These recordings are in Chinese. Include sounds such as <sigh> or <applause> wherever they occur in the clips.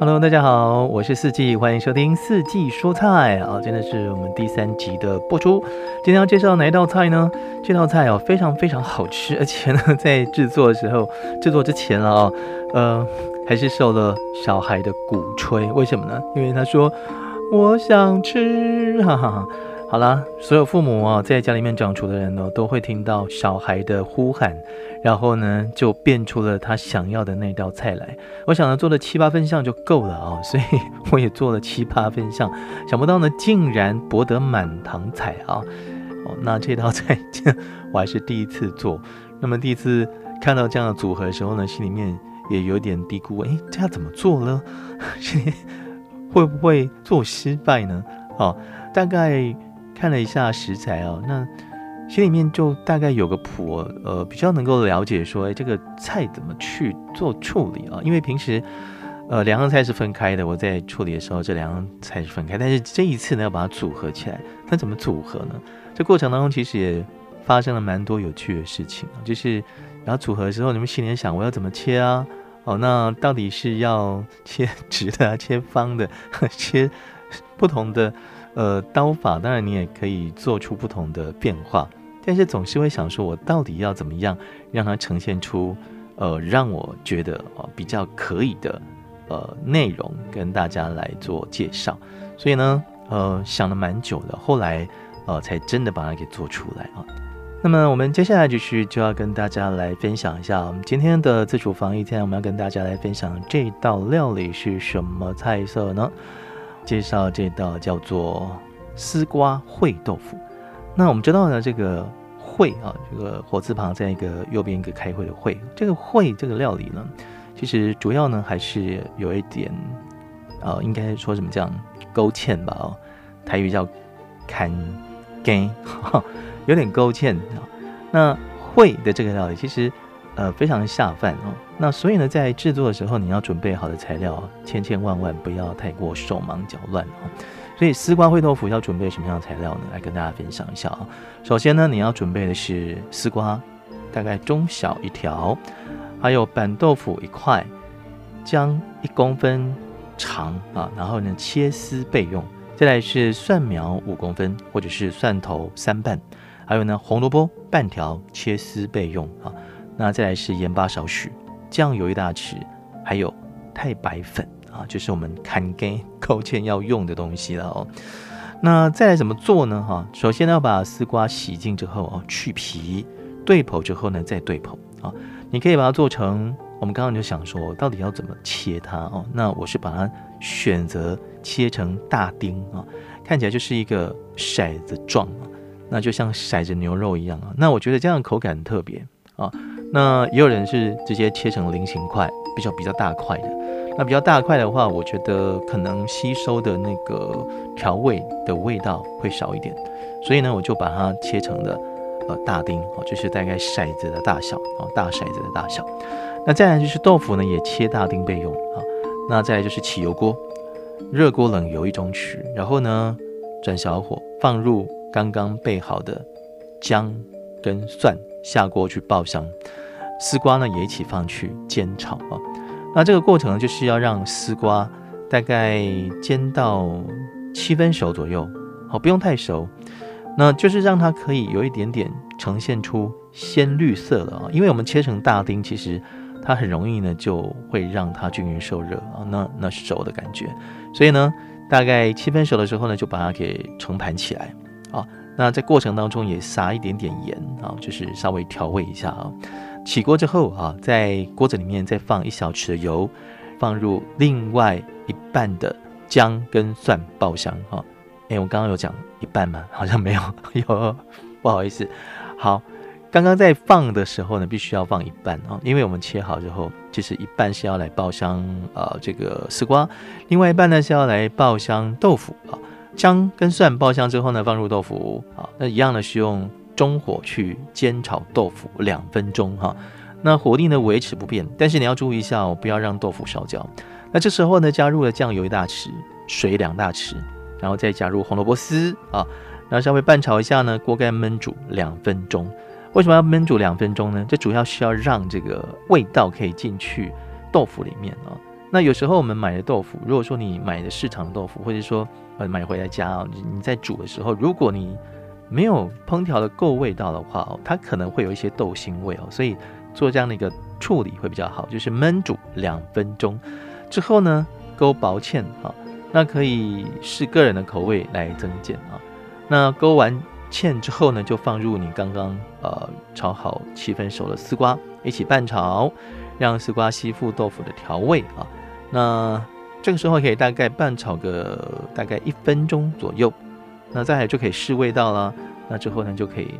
Hello，大家好，我是四季，欢迎收听四季蔬菜啊，今天是我们第三集的播出。今天要介绍哪一道菜呢？这道菜哦，非常非常好吃，而且呢，<laughs> 在制作的时候，制作之前了啊，呃，还是受了小孩的鼓吹。为什么呢？因为他说我想吃，哈哈哈。好了，所有父母啊，在家里面长厨的人呢，都会听到小孩的呼喊，然后呢，就变出了他想要的那道菜来。我想呢，做了七八分像就够了啊，<laughs> 所以我也做了七八分像，想不到呢，竟然博得满堂彩啊！哦，那这道菜这我还是第一次做，那么第一次看到这样的组合的时候呢，心里面也有点嘀咕，哎，这要怎么做呢？<laughs> 会不会做失败呢？哦，大概。看了一下食材哦，那心里面就大概有个谱，呃，比较能够了解说，哎，这个菜怎么去做处理啊？因为平时，呃，两样菜是分开的，我在处理的时候，这两样菜是分开，但是这一次呢，要把它组合起来，那怎么组合呢？这过程当中其实也发生了蛮多有趣的事情啊，就是然后组合的时候，你们心里想，我要怎么切啊？哦，那到底是要切 <laughs> 直的，切方的，<laughs> 切不同的？呃，刀法当然你也可以做出不同的变化，但是总是会想说，我到底要怎么样让它呈现出呃让我觉得呃比较可以的呃内容跟大家来做介绍。所以呢，呃想了蛮久的，后来呃才真的把它给做出来啊。那么我们接下来就是就要跟大家来分享一下我们今天的自厨房一天，我们要跟大家来分享这道料理是什么菜色呢？介绍这道叫做丝瓜烩豆腐。那我们知道呢，这个烩啊，这个火字旁在一个右边一个开会的会。这个烩这个料理呢，其实主要呢还是有一点，呃，应该说什么叫勾芡吧？哦，台语叫砍根，有点勾芡啊。那烩的这个料理其实。呃，非常下饭哦。那所以呢，在制作的时候，你要准备好的材料千千万万，不要太过手忙脚乱哦。所以丝瓜烩豆腐要准备什么样的材料呢？来跟大家分享一下啊。首先呢，你要准备的是丝瓜，大概中小一条，还有板豆腐一块，姜一公分长啊，然后呢切丝备用。再来是蒜苗五公分，或者是蒜头三瓣，还有呢红萝卜半条，切丝备用啊。那再来是盐巴少许，酱油一大匙，还有太白粉啊，就是我们砍根勾芡要用的东西了哦。那再来怎么做呢？哈，首先呢要把丝瓜洗净之后哦，去皮对剖之后呢再对剖啊。你可以把它做成，我们刚刚就想说到底要怎么切它哦。那我是把它选择切成大丁啊，看起来就是一个骰子状啊，那就像骰子牛肉一样啊。那我觉得这样口感很特别啊。那也有人是直接切成菱形块，比较比较大块的。那比较大块的话，我觉得可能吸收的那个调味的味道会少一点，所以呢，我就把它切成了呃大丁哦，就是大概骰子的大小哦，大骰子的大小。那再来就是豆腐呢，也切大丁备用啊。那再来就是起油锅，热锅冷油一中匙，然后呢转小火，放入刚刚备好的姜跟蒜。下锅去爆香，丝瓜呢也一起放去煎炒啊。那这个过程就是要让丝瓜大概煎到七分熟左右，好，不用太熟，那就是让它可以有一点点呈现出鲜绿色了啊。因为我们切成大丁，其实它很容易呢就会让它均匀受热啊，那那是熟的感觉。所以呢，大概七分熟的时候呢，就把它给盛盘起来啊。那在过程当中也撒一点点盐啊，就是稍微调味一下啊。起锅之后啊，在锅子里面再放一小匙的油，放入另外一半的姜跟蒜爆香啊。哎，我刚刚有讲一半吗？<laughs> 好像没有，<laughs> 有不好意思。好，刚刚在放的时候呢，必须要放一半啊，因为我们切好之后，其实一半是要来爆香啊这个丝瓜，另外一半呢是要来爆香豆腐啊。姜跟蒜爆香之后呢，放入豆腐啊，那一样呢是用中火去煎炒豆腐两分钟哈。那火力呢维持不变，但是你要注意一下哦，不要让豆腐烧焦。那这时候呢，加入了酱油一大匙，水两大匙，然后再加入红萝卜丝啊，然后稍微拌炒一下呢，锅盖焖煮两分钟。为什么要焖煮两分钟呢？这主要需要让这个味道可以进去豆腐里面啊。那有时候我们买的豆腐，如果说你买的市场豆腐，或者说呃买回来家哦，你你在煮的时候，如果你没有烹调的够味道的话哦，它可能会有一些豆腥味哦，所以做这样的一个处理会比较好，就是焖煮两分钟之后呢，勾薄芡啊，那可以视个人的口味来增减啊。那勾完芡之后呢，就放入你刚刚呃炒好七分熟的丝瓜，一起拌炒，让丝瓜吸附豆腐的调味啊。那这个时候可以大概拌炒个大概一分钟左右，那再来就可以试味道了。那之后呢就可以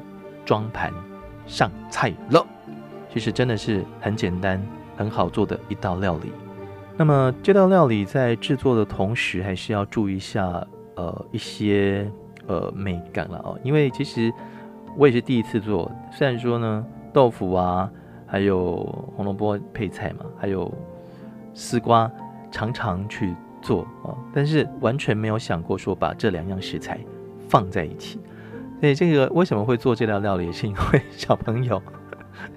装盘上菜了。其实真的是很简单、很好做的一道料理。那么这道料理在制作的同时，还是要注意一下呃一些呃美感了哦。因为其实我也是第一次做，虽然说呢豆腐啊，还有红萝卜配菜嘛，还有。丝瓜常常去做啊，但是完全没有想过说把这两样食材放在一起。所以这个为什么会做这道料理，是因为小朋友，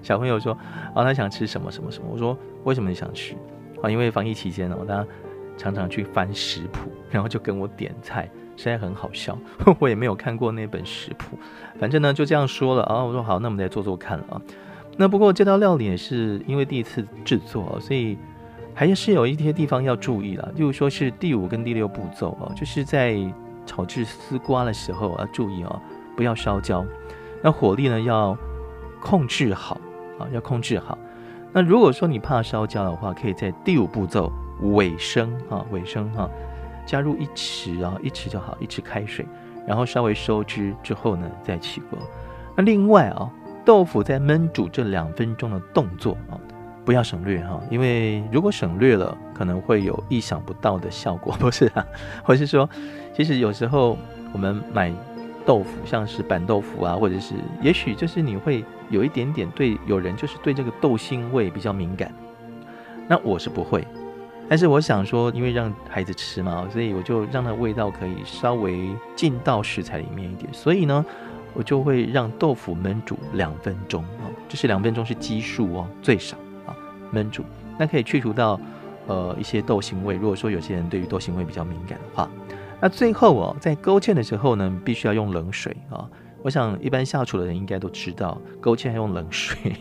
小朋友说啊，他想吃什么什么什么。我说为什么你想吃啊？因为防疫期间哦，他常常去翻食谱，然后就跟我点菜，实在很好笑。<laughs> 我也没有看过那本食谱，反正呢就这样说了啊。我说好，那我们来做做看了啊。那不过这道料理也是因为第一次制作，所以。还是有一些地方要注意了，例如说是第五跟第六步骤哦，就是在炒制丝瓜的时候要注意哦，不要烧焦，那火力呢要控制好啊，要控制好。那如果说你怕烧焦的话，可以在第五步骤尾声哈，尾声哈，加入一匙啊，一匙就好，一匙开水，然后稍微收汁之后呢再起锅。那另外啊，豆腐在焖煮这两分钟的动作啊。不要省略哈，因为如果省略了，可能会有意想不到的效果，<laughs> 不是啊？或是说，其实有时候我们买豆腐，像是板豆腐啊，或者是，也许就是你会有一点点对，有人就是对这个豆腥味比较敏感，那我是不会，但是我想说，因为让孩子吃嘛，所以我就让它味道可以稍微进到食材里面一点，所以呢，我就会让豆腐焖煮两分钟啊，就是两分钟是基数哦，最少啊。焖煮，那可以去除到呃一些豆腥味。如果说有些人对于豆腥味比较敏感的话，那最后哦，在勾芡的时候呢，必须要用冷水啊。我想一般下厨的人应该都知道，勾芡要用冷水，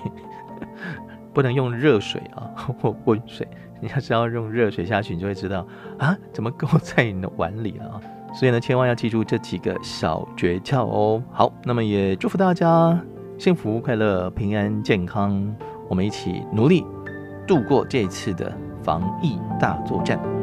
不能用热水啊 <laughs> 或温水。你要知道用热水下去，你就会知道啊，怎么勾在你的碗里了啊。所以呢，千万要记住这几个小诀窍哦。好，那么也祝福大家幸福、快乐、平安、健康，我们一起努力。度过这次的防疫大作战。